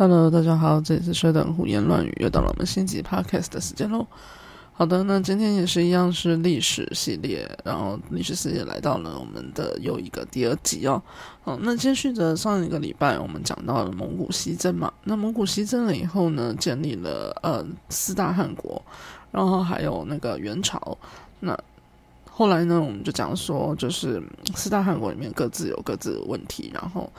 Hello，大家好，这里是薛等胡言乱语，又到了我们新集 Podcast 的时间喽。好的，那今天也是一样是历史系列，然后历史系列来到了我们的又一个第二集哦。好，那接续着上一个礼拜我们讲到了蒙古西征嘛，那蒙古西征了以后呢，建立了呃四大汗国，然后还有那个元朝。那后来呢，我们就讲说，就是四大汗国里面各自有各自的问题，然后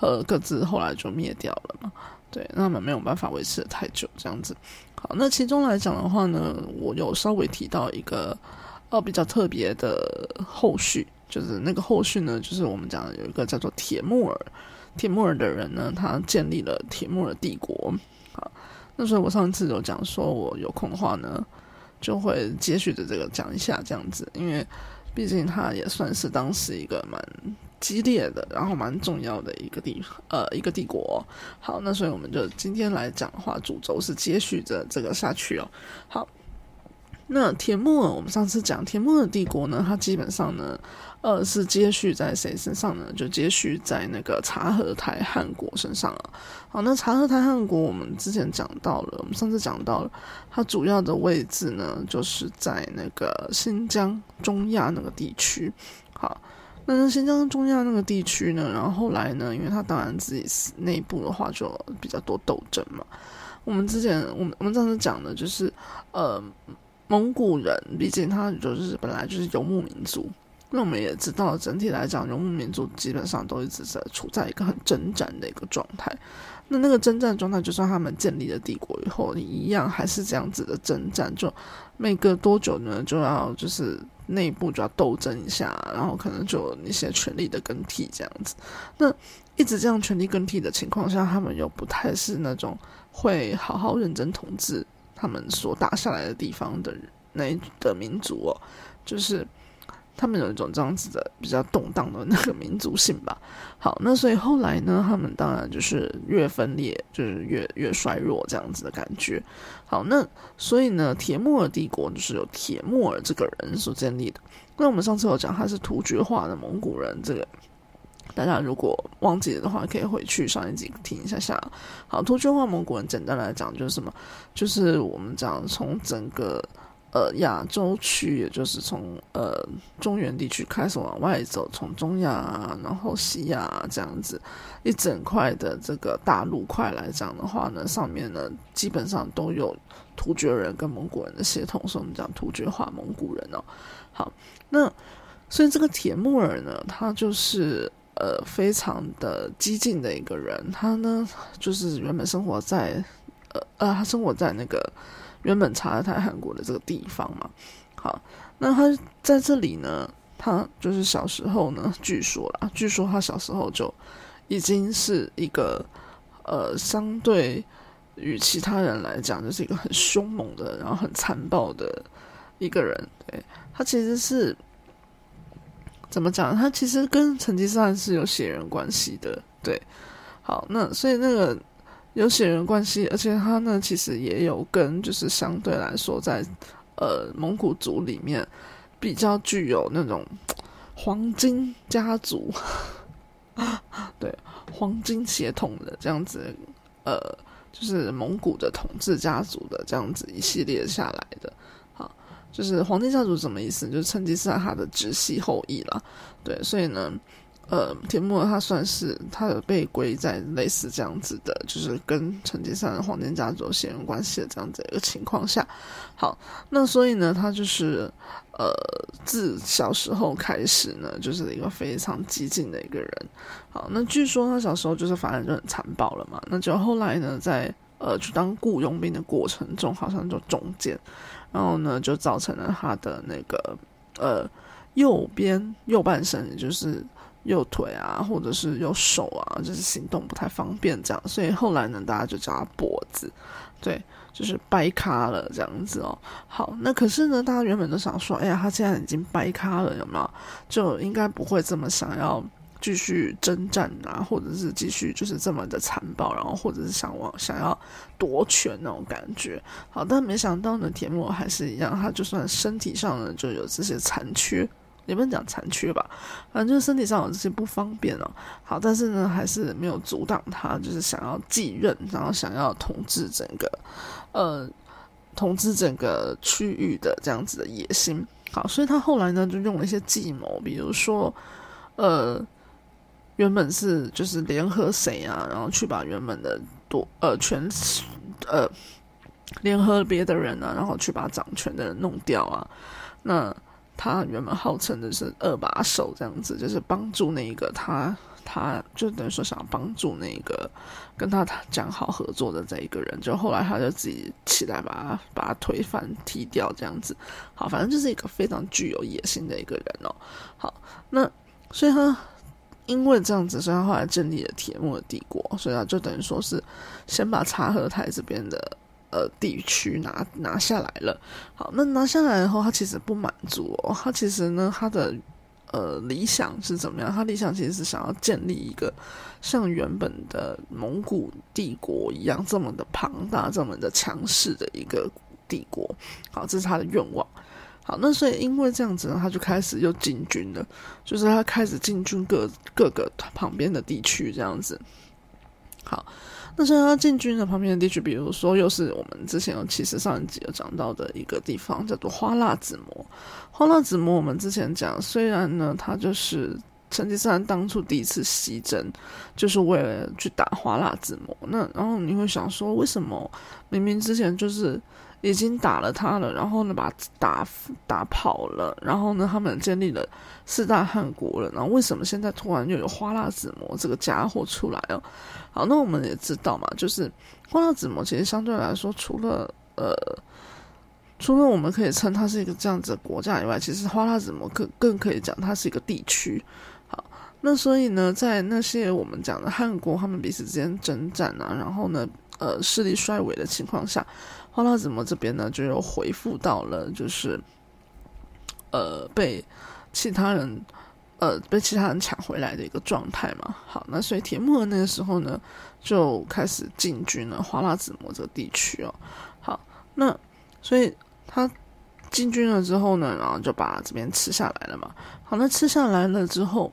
呃各自后来就灭掉了嘛。对，那么没有办法维持的太久，这样子。好，那其中来讲的话呢，我有稍微提到一个呃比较特别的后续，就是那个后续呢，就是我们讲的有一个叫做铁木尔，铁木尔的人呢，他建立了铁木尔帝国。好，那所以我上次有讲说，我有空的话呢，就会接续着这个讲一下这样子，因为毕竟他也算是当时一个蛮。激烈的，然后蛮重要的一个地，呃，一个帝国。好，那所以我们就今天来讲的话，主轴是接续着这个下去哦。好，那铁木尔，我们上次讲铁木尔帝国呢，它基本上呢，呃，是接续在谁身上呢？就接续在那个察合台汗国身上了。好，那察合台汗国，我们之前讲到了，我们上次讲到了，它主要的位置呢，就是在那个新疆中亚那个地区。好。那新疆中亚那个地区呢？然后后来呢？因为他当然自己内部的话就比较多斗争嘛。我们之前我们我们上次讲的就是，呃，蒙古人毕竟他就是本来就是游牧民族。那我们也知道，整体来讲，游牧民族基本上都一直在处在一个很征战的一个状态。那那个征战状态，就算他们建立了帝国以后，一样还是这样子的征战。就每隔多久呢，就要就是内部就要斗争一下，然后可能就有一些权力的更替这样子。那一直这样权力更替的情况下，他们又不太是那种会好好认真统治他们所打下来的地方的那的民族哦，就是。他们有一种这样子的比较动荡的那个民族性吧。好，那所以后来呢，他们当然就是越分裂，就是越越衰弱这样子的感觉。好，那所以呢，铁木尔帝国就是由铁木尔这个人所建立的。那我们上次有讲他是突厥化的蒙古人，这个大家如果忘记了的话，可以回去上一集听一下下。好，突厥化蒙古人简单来讲就是什么？就是我们讲从整个。呃，亚洲区，也就是从呃中原地区开始往外走，从中亚，然后西亚这样子一整块的这个大陆块来讲的话呢，上面呢基本上都有突厥人跟蒙古人的协同，所以我们讲突厥化蒙古人哦。好，那所以这个铁木儿呢，他就是呃非常的激进的一个人，他呢就是原本生活在呃呃，他生活在那个。原本查尔泰韩国的这个地方嘛，好，那他在这里呢，他就是小时候呢，据说啦，据说他小时候就已经是一个呃，相对于其他人来讲，就是一个很凶猛的，然后很残暴的一个人。对他其实是怎么讲？他其实跟成吉思汗是有血缘关系的。对，好，那所以那个。有血缘关系，而且他呢，其实也有跟就是相对来说，在呃蒙古族里面比较具有那种黄金家族，对黄金血统的这样子，呃，就是蒙古的统治家族的这样子一系列下来的，好，就是黄金家族什么意思？就是成吉思汗他的直系后裔了，对，所以呢。呃，田木他算是他有被归在类似这样子的，就是跟成吉思汗黄金家族有血缘关系的这样子一个情况下，好，那所以呢，他就是呃，自小时候开始呢，就是一个非常激进的一个人。好，那据说他小时候就是反正就很残暴了嘛，那就后来呢，在呃去当雇佣兵的过程中，好像就中箭，然后呢，就造成了他的那个呃右边右半身，也就是。右腿啊，或者是右手啊，就是行动不太方便这样，所以后来呢，大家就叫他跛子，对，就是掰咖了这样子哦。好，那可是呢，大家原本都想说，哎呀，他现在已经掰咖了，有没有？就应该不会这么想要继续征战啊，或者是继续就是这么的残暴，然后或者是想往想要夺权那种感觉。好，但没想到呢，铁木还是一样，他就算身体上呢就有这些残缺。也不能讲残缺吧，反正就是身体上有这些不方便哦。好，但是呢，还是没有阻挡他，就是想要继任，然后想要统治整个，呃，统治整个区域的这样子的野心。好，所以他后来呢，就用了一些计谋，比如说，呃，原本是就是联合谁啊，然后去把原本的多呃全呃联合别的人啊，然后去把掌权的人弄掉啊，那。他原本号称的是二把手，这样子就是帮助那一个他，他就等于说想帮助那个跟他讲好合作的这一个人，就后来他就自己起来把他把他推翻踢掉，这样子。好，反正就是一个非常具有野心的一个人哦。好，那所以他因为这样子，所以他后来建立了铁木的帝国，所以他就等于说是先把察合台这边的。呃，地区拿拿下来了。好，那拿下来以后，他其实不满足哦。他其实呢，他的呃理想是怎么样？他理想其实是想要建立一个像原本的蒙古帝国一样这么的庞大、这么的强势的一个帝国。好，这是他的愿望。好，那所以因为这样子呢，他就开始又进军了，就是他开始进军各各个旁边的地区，这样子。好。那像他进军的旁边的地区，比如说又是我们之前有其实上一集有讲到的一个地方，叫做花剌子模。花剌子模，我们之前讲，虽然呢，他就是成吉思汗当初第一次西征，就是为了去打花剌子模。那然后你会想说，为什么明明之前就是已经打了他了，然后呢把打打跑了，然后呢他们建立了四大汗国了，然后为什么现在突然又有花剌子模这个家伙出来哦？好，那我们也知道嘛，就是花剌子模其实相对来说，除了呃，除了我们可以称它是一个这样子的国家以外，其实花剌子模更更可以讲它是一个地区。好，那所以呢，在那些我们讲的汉国他们彼此之间征战啊，然后呢，呃，势力衰微的情况下，花剌子模这边呢就又回复到了就是呃被其他人。呃，被其他人抢回来的一个状态嘛。好，那所以铁木儿那个时候呢，就开始进军了花剌子模这个地区哦。好，那所以他进军了之后呢，然后就把这边吃下来了嘛。好，那吃下来了之后，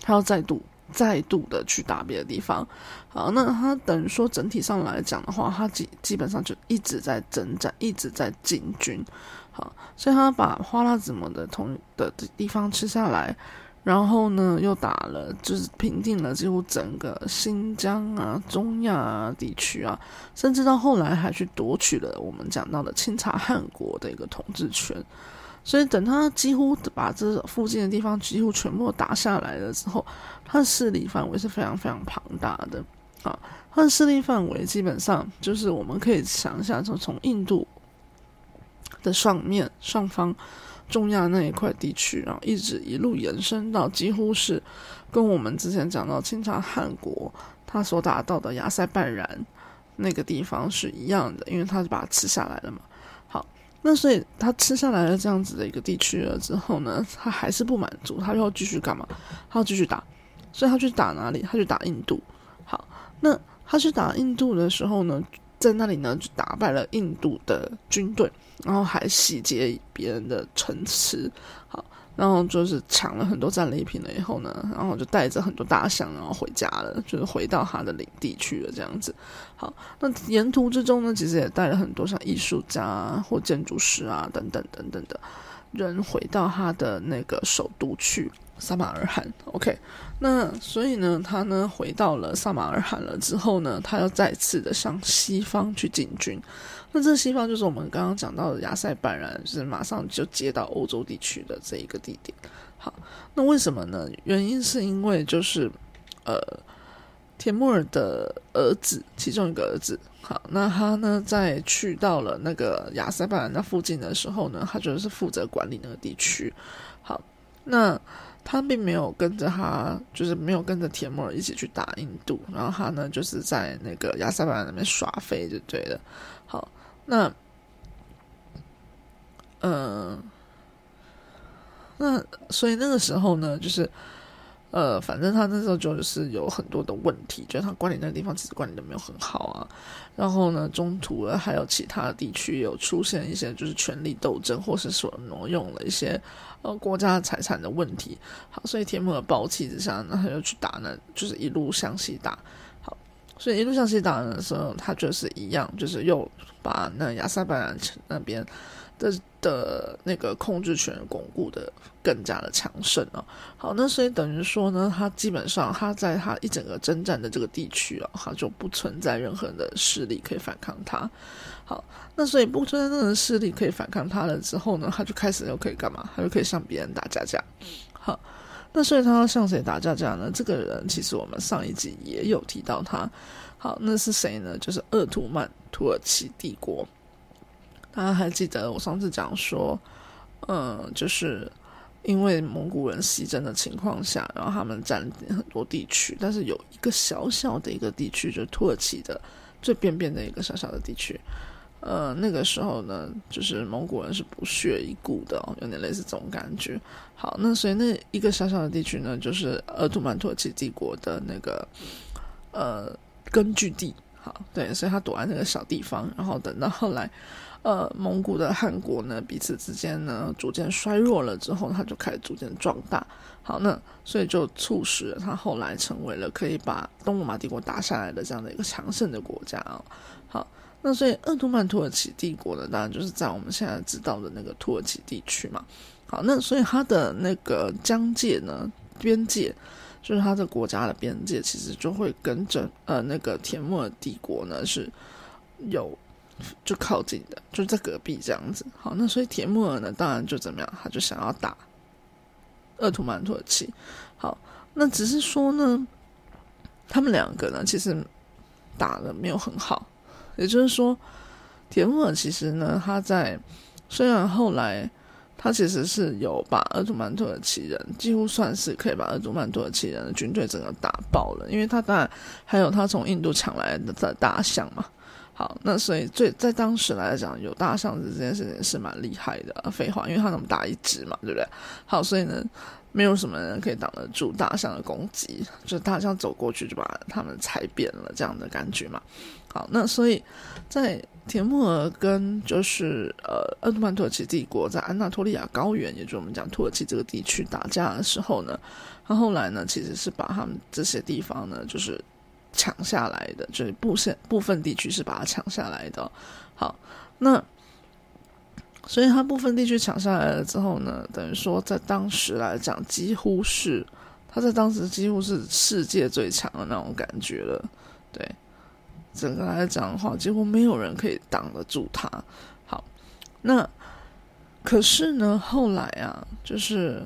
他要再度再度的去打别的地方。好，那他等于说整体上来讲的话，他基基本上就一直在征战，一直在进军。好，所以他把花剌子模的同的地方吃下来，然后呢，又打了，就是平定了几乎整个新疆啊、中亚啊地区啊，甚至到后来还去夺取了我们讲到的清察汗国的一个统治权。所以等他几乎把这附近的地方几乎全部打下来了之后，他的势力范围是非常非常庞大的啊。他的势力范围基本上就是我们可以想一下，从从印度。的上面上方，中亚那一块地区，然后一直一路延伸到几乎是跟我们之前讲到清朝汉国他所打到的亚塞拜然那个地方是一样的，因为他是把它吃下来了嘛。那所以他吃下来了这样子的一个地区了之后呢，他还是不满足，他要继续干嘛？他要继续打，所以他去打哪里？他去打印度。好，那他去打印度的时候呢，在那里呢就打败了印度的军队。然后还洗劫别人的城池，好，然后就是抢了很多战利品了以后呢，然后就带着很多大象，然后回家了，就是回到他的领地去了这样子。好，那沿途之中呢，其实也带了很多像艺术家或建筑师啊等等等等的人回到他的那个首都去。萨马尔罕，OK，那所以呢，他呢回到了萨马尔罕了之后呢，他要再次的向西方去进军。那这西方就是我们刚刚讲到的亚塞拜然，是马上就接到欧洲地区的这一个地点。好，那为什么呢？原因是因为就是呃，铁木尔的儿子其中一个儿子，好，那他呢在去到了那个亚塞拜然那附近的时候呢，他就是负责管理那个地区。好，那。他并没有跟着他，就是没有跟着铁木尔一起去打印度，然后他呢，就是在那个亚塞拜然那边耍飞就对了。好，那，嗯，那所以那个时候呢，就是呃，反正他那时候就是有很多的问题，就是他管理那个地方其实管理的没有很好啊。然后呢，中途还有其他地区有出现一些就是权力斗争，或是说挪用了一些呃国家财产的问题。好，所以铁木尔暴气之下，那他就去打呢，就是一路向西打。所以一路向西打的时候，他就是一样，就是又把那亚塞拜然那边。的的那个控制权巩固的更加的强盛啊，好，那所以等于说呢，他基本上他在他一整个征战的这个地区啊，他就不存在任何的势力可以反抗他。好，那所以不存在任何势力可以反抗他了之后呢，他就开始又可以干嘛？他就可以向别人打架架。好，那所以他要向谁打架架呢？这个人其实我们上一集也有提到他。好，那是谁呢？就是鄂图曼土耳其帝国。大家还记得我上次讲说，嗯，就是因为蒙古人西征的情况下，然后他们占领很多地区，但是有一个小小的一个地区，就是土耳其的最边边的一个小小的地区，呃，那个时候呢，就是蒙古人是不屑一顾的，有点类似这种感觉。好，那所以那一个小小的地区呢，就是鄂图曼土耳其帝国的那个呃根据地。好，对，所以他躲在那个小地方，然后等到后来。呃，蒙古的汗国呢，彼此之间呢逐渐衰弱了之后，他就开始逐渐壮大。好，那所以就促使他后来成为了可以把东罗马帝国打下来的这样的一个强盛的国家啊。好，那所以鄂图曼土耳其帝国呢，当然就是在我们现在知道的那个土耳其地区嘛。好，那所以它的那个疆界呢，边界就是它的国家的边界，其实就会跟着呃那个铁木尔帝国呢是有。就靠近的，就在隔壁这样子。好，那所以铁木尔呢，当然就怎么样，他就想要打鄂图曼土耳其。好，那只是说呢，他们两个呢，其实打的没有很好。也就是说，铁木尔其实呢，他在虽然后来他其实是有把鄂图曼土耳其人几乎算是可以把鄂图曼土耳其人的军队整个打爆了，因为他当然还有他从印度抢来的大象嘛。好，那所以最在当时来讲，有大象子这件事情是蛮厉害的。废话，因为它那么大一只嘛，对不对？好，所以呢，没有什么人可以挡得住大象的攻击，就大象走过去就把他们踩扁了，这样的感觉嘛。好，那所以在铁木尔跟就是呃鄂图曼土耳其帝国在安纳托利亚高原，也就是我们讲土耳其这个地区打架的时候呢，他后来呢其实是把他们这些地方呢就是。抢下来的，就是部分部分地区是把它抢下来的。好，那所以他部分地区抢下来了之后呢，等于说在当时来讲，几乎是他在当时几乎是世界最强的那种感觉了。对，整个来讲的话，几乎没有人可以挡得住他。好，那可是呢，后来啊，就是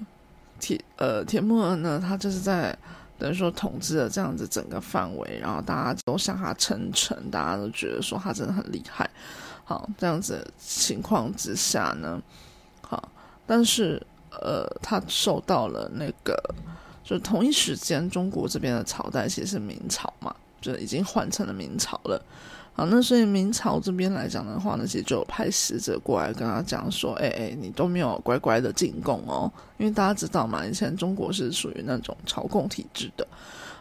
铁呃铁木尔呢，他就是在。等于说统治了这样子整个范围，然后大家都向他称臣，大家都觉得说他真的很厉害。好，这样子情况之下呢，好，但是呃，他受到了那个，就同一时间，中国这边的朝代其实是明朝嘛，就已经换成了明朝了。好，那所以明朝这边来讲的话呢，其实就有派使者过来跟他讲说，哎哎，你都没有乖乖的进贡哦，因为大家知道嘛，以前中国是属于那种朝贡体制的。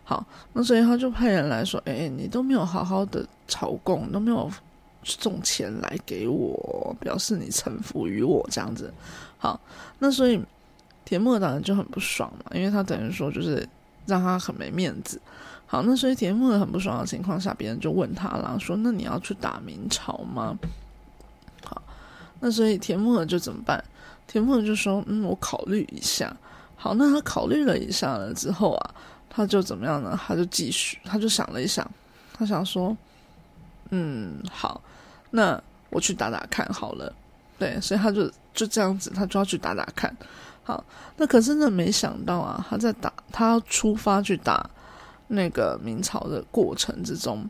好，那所以他就派人来说，哎，你都没有好好的朝贡，都没有送钱来给我，表示你臣服于我这样子。好，那所以铁木当然就很不爽嘛，因为他等于说就是让他很没面子。好，那所以铁木很不爽的情况下，别人就问他了，说：“那你要去打明朝吗？”好，那所以铁木尔就怎么办？铁木尔就说：“嗯，我考虑一下。”好，那他考虑了一下了之后啊，他就怎么样呢？他就继续，他就想了一想，他想说：“嗯，好，那我去打打看好了。”对，所以他就就这样子，他就要去打打看。好，那可是呢，没想到啊，他在打，他要出发去打。那个明朝的过程之中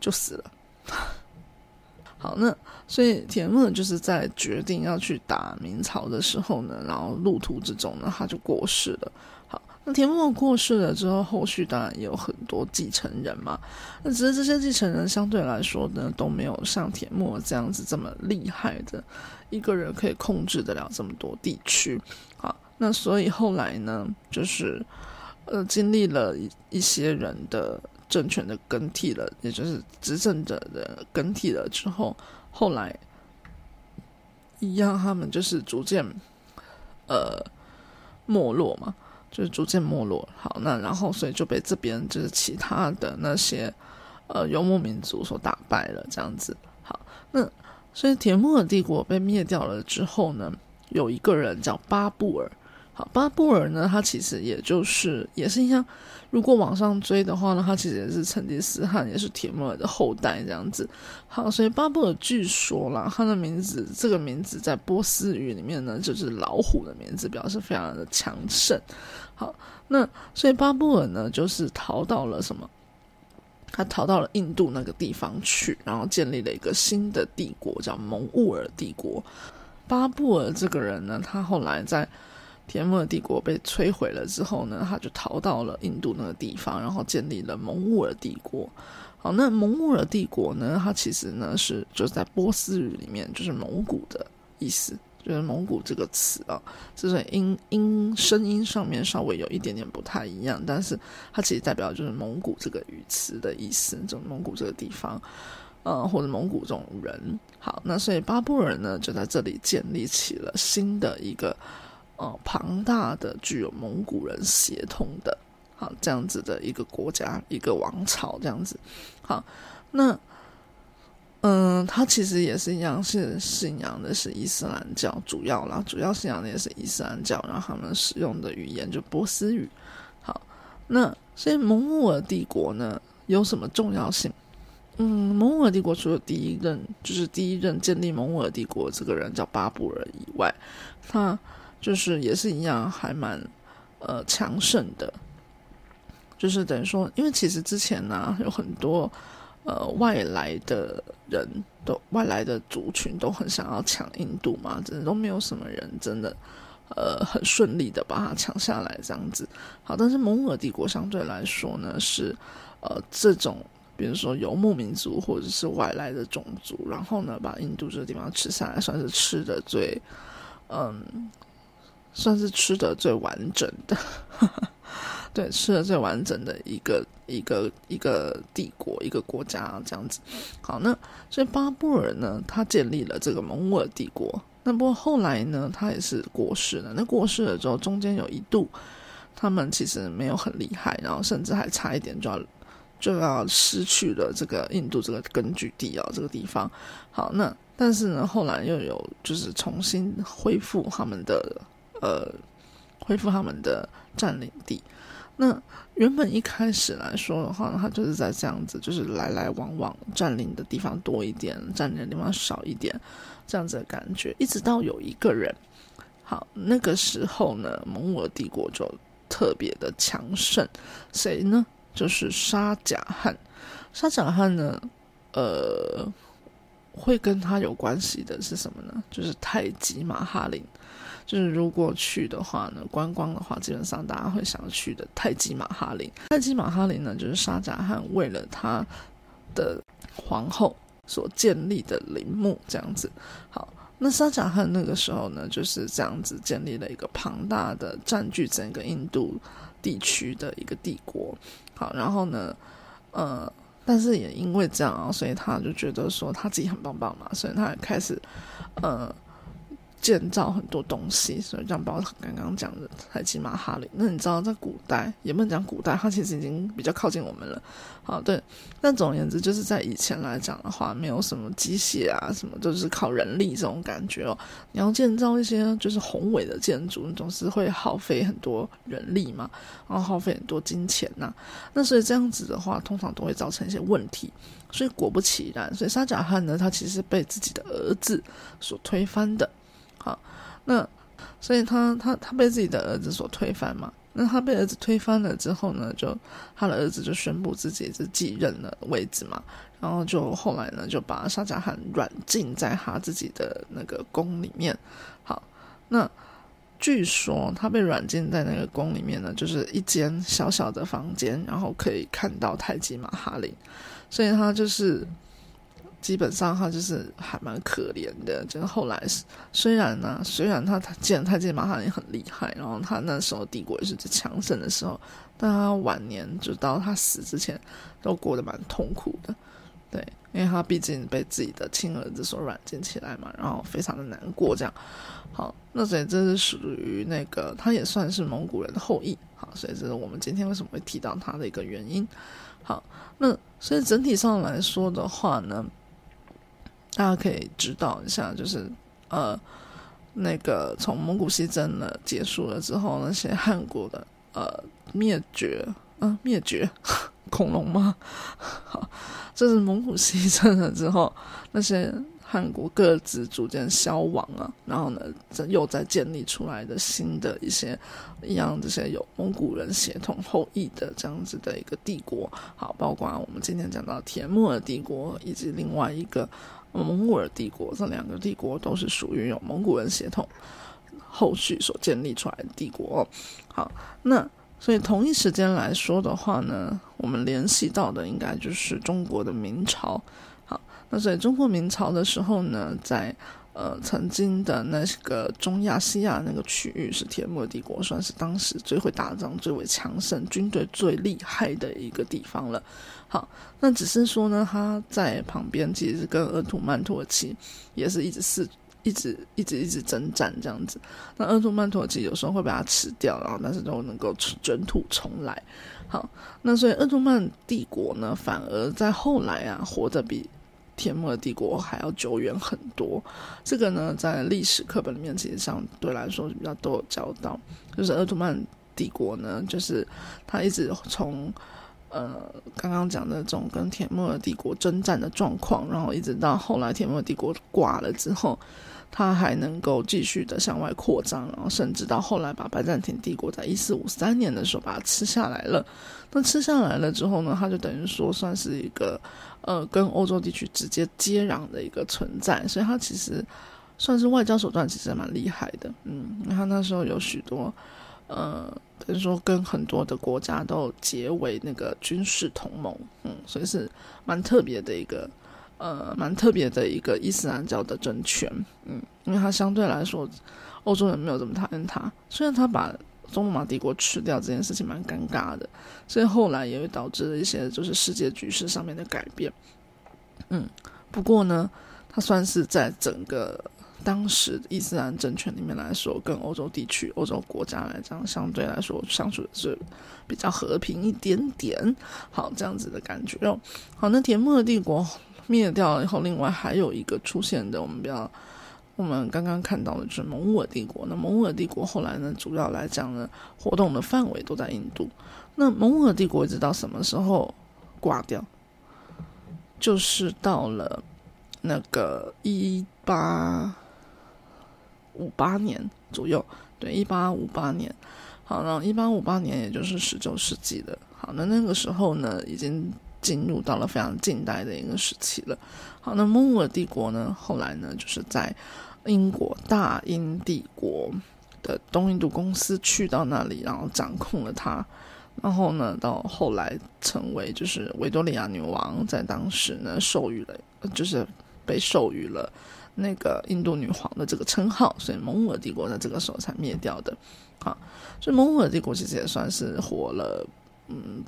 就死了。好，那所以铁木就是在决定要去打明朝的时候呢，然后路途之中呢，他就过世了。好，那田木过世了之后，后续当然也有很多继承人嘛。那只是这些继承人相对来说呢，都没有像田木这样子这么厉害的一个人可以控制得了这么多地区。好，那所以后来呢，就是。呃，经历了一一些人的政权的更替了，也就是执政者的更替了之后，后来一样，他们就是逐渐呃没落嘛，就是逐渐没落。好，那然后所以就被这边就是其他的那些呃游牧民族所打败了，这样子。好，那所以铁木尔帝国被灭掉了之后呢，有一个人叫巴布尔。好，巴布尔呢，他其实也就是也是一样。如果往上追的话呢，他其实也是成吉思汗，也是铁木尔的后代这样子。好，所以巴布尔据说啦，他的名字这个名字在波斯语里面呢，就是老虎的名字，表示非常的强盛。好，那所以巴布尔呢，就是逃到了什么？他逃到了印度那个地方去，然后建立了一个新的帝国，叫蒙兀尔帝国。巴布尔这个人呢，他后来在铁木尔帝国被摧毁了之后呢，他就逃到了印度那个地方，然后建立了蒙兀尔帝国。好，那蒙兀尔帝国呢，它其实呢是就是在波斯语里面就是蒙古的意思，就是蒙古这个词啊，就是音音声音上面稍微有一点点不太一样，但是它其实代表就是蒙古这个语词的意思，就蒙古这个地方，呃，或者蒙古这种人。好，那所以巴布尔呢就在这里建立起了新的一个。哦，庞大的具有蒙古人血统的，好这样子的一个国家，一个王朝这样子。好，那嗯，他其实也是一样，是信仰的是伊斯兰教，主要啦，主要信仰的也是伊斯兰教，然后他们使用的语言就波斯语。好，那所以蒙古尔帝国呢有什么重要性？嗯，蒙古尔帝国除了第一任就是第一任建立蒙古尔帝国这个人叫巴布尔以外，他。就是也是一样，还蛮呃强盛的。就是等于说，因为其实之前呢，有很多呃外来的人都外来的族群都很想要抢印度嘛，真的都没有什么人真的呃很顺利的把它抢下来这样子。好，但是蒙古帝国相对来说呢，是呃这种比如说游牧民族或者是外来的种族，然后呢把印度这个地方吃下来，算是吃的最嗯。算是吃的最完整的，对，吃的最完整的一个一个一个帝国一个国家这样子。好，那所以巴布尔呢，他建立了这个蒙古尔帝国。那不过后来呢，他也是过世了。那过世了之后，中间有一度他们其实没有很厉害，然后甚至还差一点就要就要失去了这个印度这个根据地啊，这个地方。好，那但是呢，后来又有就是重新恢复他们的。呃，恢复他们的占领地。那原本一开始来说的话，他就是在这样子，就是来来往往，占领的地方多一点，占领的地方少一点，这样子的感觉。一直到有一个人，好，那个时候呢，蒙古帝国就特别的强盛。谁呢？就是沙贾汗。沙贾汗呢，呃，会跟他有关系的是什么呢？就是太极马哈林。就是如果去的话呢，观光的话，基本上大家会想去的泰姬玛哈林。泰姬玛哈林呢，就是沙贾汗为了他的皇后所建立的陵墓，这样子。好，那沙贾汗那个时候呢，就是这样子建立了一个庞大的占据整个印度地区的一个帝国。好，然后呢，呃，但是也因为这样啊，所以他就觉得说他自己很棒棒嘛，所以他开始，呃。建造很多东西，所以像包括刚刚讲的泰姬玛哈林。那你知道，在古代也不能讲古代，它其实已经比较靠近我们了。好，对。但总而言之，就是在以前来讲的话，没有什么机械啊，什么都是靠人力这种感觉哦。你要建造一些就是宏伟的建筑，你总是会耗费很多人力嘛，然后耗费很多金钱呐。那所以这样子的话，通常都会造成一些问题。所以果不其然，所以沙贾汗呢，他其实被自己的儿子所推翻的。好，那所以他他他被自己的儿子所推翻嘛？那他被儿子推翻了之后呢，就他的儿子就宣布自己是继任了位置嘛。然后就后来呢，就把沙贾汗软禁在他自己的那个宫里面。好，那据说他被软禁在那个宫里面呢，就是一间小小的房间，然后可以看到太极马哈林，所以他就是。基本上他就是还蛮可怜的。就是后来虽然呢，虽然他他见太监马哈林很厉害，然后他那时候帝国也是最强盛的时候，但他晚年就到他死之前都过得蛮痛苦的。对，因为他毕竟被自己的亲儿子所软禁起来嘛，然后非常的难过。这样，好，那所以这是属于那个，他也算是蒙古人的后裔。好，所以这是我们今天为什么会提到他的一个原因。好，那所以整体上来说的话呢，大家可以知道一下，就是呃，那个从蒙古西征呢结束了之后，那些汉国的呃灭绝，嗯，灭绝 恐龙吗？好。这是蒙古西征了之后，那些汉国各自逐渐消亡啊，然后呢，这又在建立出来的新的一些一样这些有蒙古人血统后裔的这样子的一个帝国，好，包括我们今天讲到铁木尔帝国以及另外一个蒙古尔帝国，这两个帝国都是属于有蒙古人血统后续所建立出来的帝国。好，那。所以同一时间来说的话呢，我们联系到的应该就是中国的明朝。好，那在中国明朝的时候呢，在呃曾经的那个中亚西亚那个区域，是铁木帝国算是当时最会打仗、最为强盛、军队最厉害的一个地方了。好，那只是说呢，他在旁边其实跟鄂图曼土耳其也是一直是。一直一直一直征战这样子，那鄂图曼土耳其有时候会把它吃掉，然后但是都能够卷土重来。好，那所以鄂图曼帝国呢，反而在后来啊，活得比铁木尔帝国还要久远很多。这个呢，在历史课本里面其实相对来说比较都有教到，就是鄂图曼帝国呢，就是他一直从呃刚刚讲的这种跟铁木尔帝国征战的状况，然后一直到后来铁木尔帝国挂了之后。他还能够继续的向外扩张，然后甚至到后来把拜占庭帝国在一四五三年的时候把它吃下来了。那吃下来了之后呢，他就等于说算是一个呃跟欧洲地区直接接壤的一个存在，所以他其实算是外交手段其实蛮厉害的。嗯，他那时候有许多呃等于说跟很多的国家都结为那个军事同盟，嗯，所以是蛮特别的一个。呃，蛮特别的一个伊斯兰教的政权，嗯，因为它相对来说，欧洲人没有这么讨厌它。虽然他把中罗马帝国吃掉这件事情蛮尴尬的，所以后来也会导致了一些就是世界局势上面的改变。嗯，不过呢，它算是在整个当时伊斯兰政权里面来说，跟欧洲地区、欧洲国家来讲，相对来说相处的是比较和平一点点。好，这样子的感觉哦。好，那铁木尔帝国。灭掉以后，另外还有一个出现的，我们比较我们刚刚看到的就是蒙古帝国。那蒙古帝国后来呢，主要来讲呢，活动的范围都在印度。那蒙古帝国一直到什么时候挂掉？就是到了那个一八五八年左右，对，一八五八年。好，然后一八五八年也就是十九世纪的。好，那那个时候呢，已经。进入到了非常近代的一个时期了。好，那蒙古帝国呢，后来呢，就是在英国大英帝国的东印度公司去到那里，然后掌控了它。然后呢，到后来成为就是维多利亚女王在当时呢授予了，就是被授予了那个印度女皇的这个称号，所以蒙古尔帝国在这个时候才灭掉的。好，所以蒙古尔帝国其实也算是活了，嗯。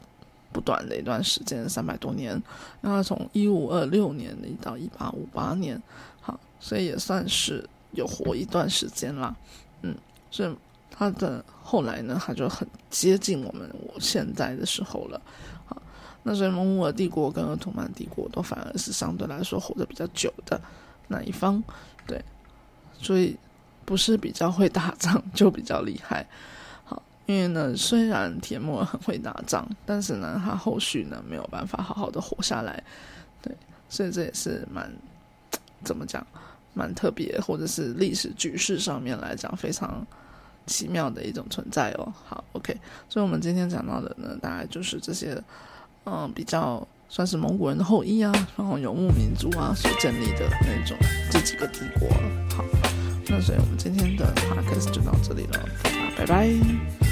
不短的一段时间，三百多年，然后从一五二六年到一八五八年，好，所以也算是有活一段时间啦。嗯，所以他的后来呢，他就很接近我们我现在的时候了，好，那所以蒙古尔帝国跟鄂图曼帝国都反而是相对来说活得比较久的那一方，对，所以不是比较会打仗就比较厉害。因为呢，虽然铁木很会打仗，但是呢，他后续呢没有办法好好的活下来，对，所以这也是蛮怎么讲，蛮特别，或者是历史局势上面来讲非常奇妙的一种存在哦。好，OK，所以我们今天讲到的呢，大概就是这些，嗯，比较算是蒙古人的后裔啊，然后游牧民族啊所建立的那种这几个帝国。好，那所以我们今天的 podcast 就到这里了，拜拜。